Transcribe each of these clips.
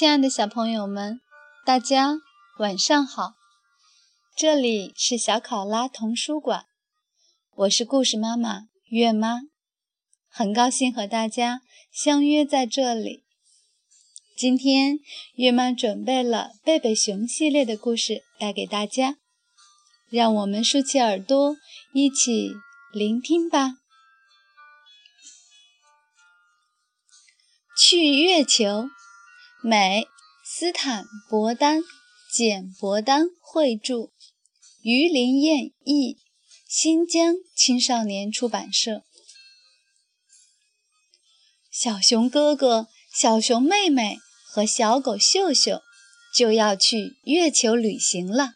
亲爱的小朋友们，大家晚上好！这里是小考拉童书馆，我是故事妈妈月妈，很高兴和大家相约在这里。今天月妈准备了贝贝熊系列的故事带给大家，让我们竖起耳朵一起聆听吧。去月球。美斯坦伯丹、简伯丹绘著，于林燕译，新疆青少年出版社。小熊哥哥、小熊妹妹和小狗秀秀就要去月球旅行了。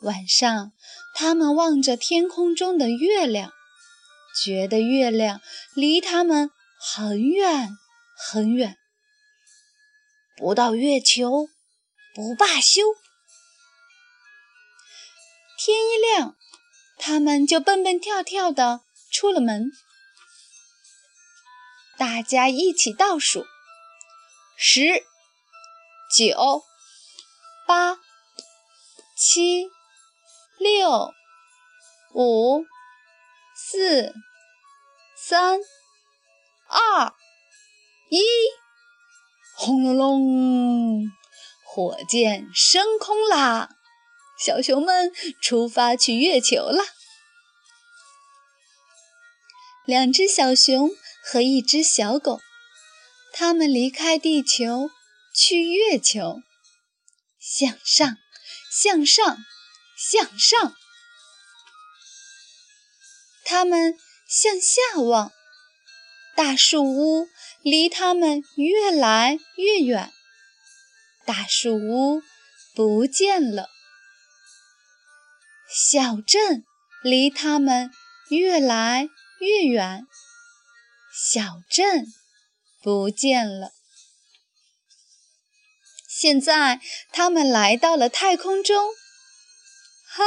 晚上，他们望着天空中的月亮，觉得月亮离他们很远很远。不到月球，不罢休。天一亮，他们就蹦蹦跳跳的出了门。大家一起倒数：十、九、八、七、六、五、四、三、二、一。轰隆隆，火箭升空啦！小熊们出发去月球了。两只小熊和一只小狗，它们离开地球去月球。向上，向上，向上！它们向下望，大树屋。离他们越来越远，大树屋不见了。小镇离他们越来越远，小镇不见了。现在他们来到了太空中，哈，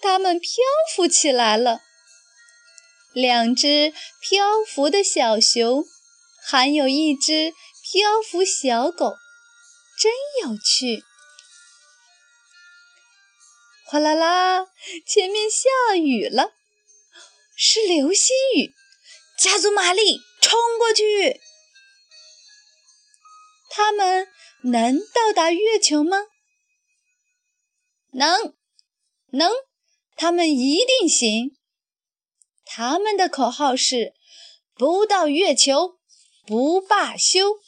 他们漂浮起来了。两只漂浮的小熊。还有一只漂浮小狗，真有趣！哗啦啦，前面下雨了，是流星雨！加足马力，冲过去！他们能到达月球吗？能，能，他们一定行！他们的口号是：不到月球。不罢休，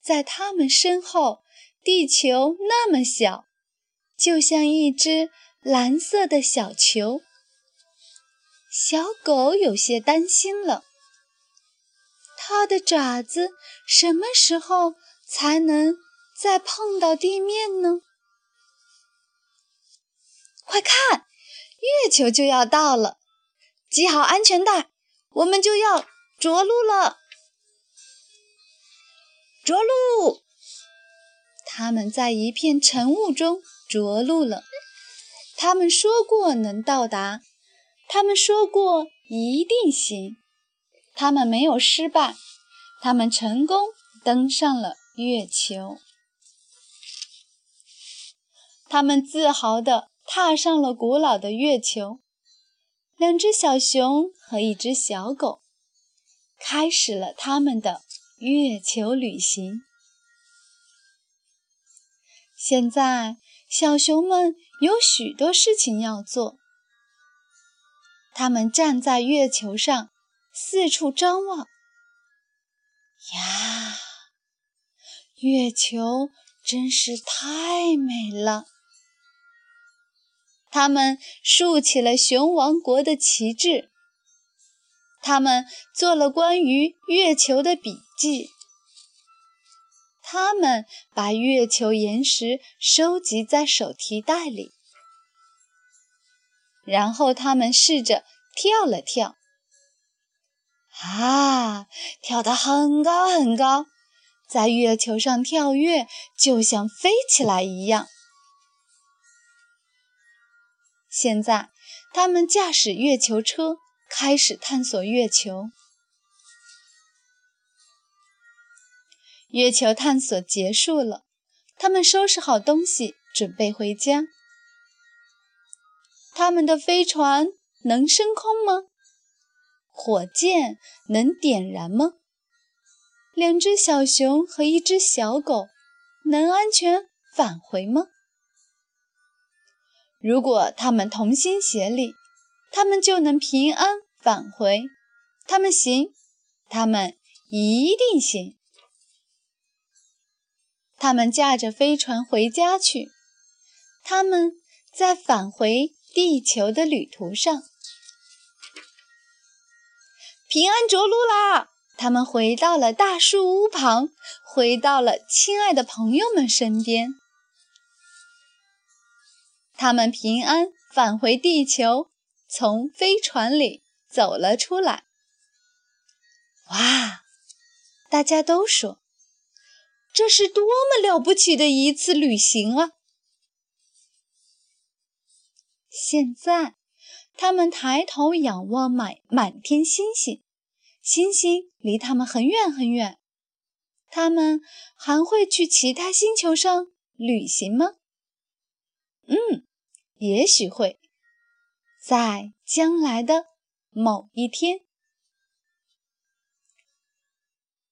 在他们身后，地球那么小，就像一只蓝色的小球。小狗有些担心了，它的爪子什么时候才能再碰到地面呢？快看，月球就要到了，系好安全带。我们就要着陆了，着陆！他们在一片晨雾中着陆了。他们说过能到达，他们说过一定行，他们没有失败，他们成功登上了月球。他们自豪地踏上了古老的月球。两只小熊和一只小狗开始了他们的月球旅行。现在，小熊们有许多事情要做。他们站在月球上，四处张望。呀，月球真是太美了！他们竖起了熊王国的旗帜。他们做了关于月球的笔记。他们把月球岩石收集在手提袋里。然后他们试着跳了跳。啊，跳得很高很高，在月球上跳跃就像飞起来一样。现在，他们驾驶月球车开始探索月球。月球探索结束了，他们收拾好东西，准备回家。他们的飞船能升空吗？火箭能点燃吗？两只小熊和一只小狗能安全返回吗？如果他们同心协力，他们就能平安返回。他们行，他们一定行。他们驾着飞船回家去。他们在返回地球的旅途上平安着陆啦！他们回到了大树屋旁，回到了亲爱的朋友们身边。他们平安返回地球，从飞船里走了出来。哇！大家都说，这是多么了不起的一次旅行啊！现在，他们抬头仰望满满天星星，星星离他们很远很远。他们还会去其他星球上旅行吗？嗯，也许会，在将来的某一天。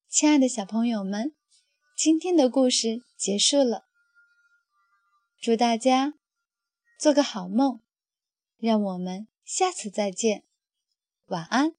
亲爱的小朋友们，今天的故事结束了。祝大家做个好梦，让我们下次再见，晚安。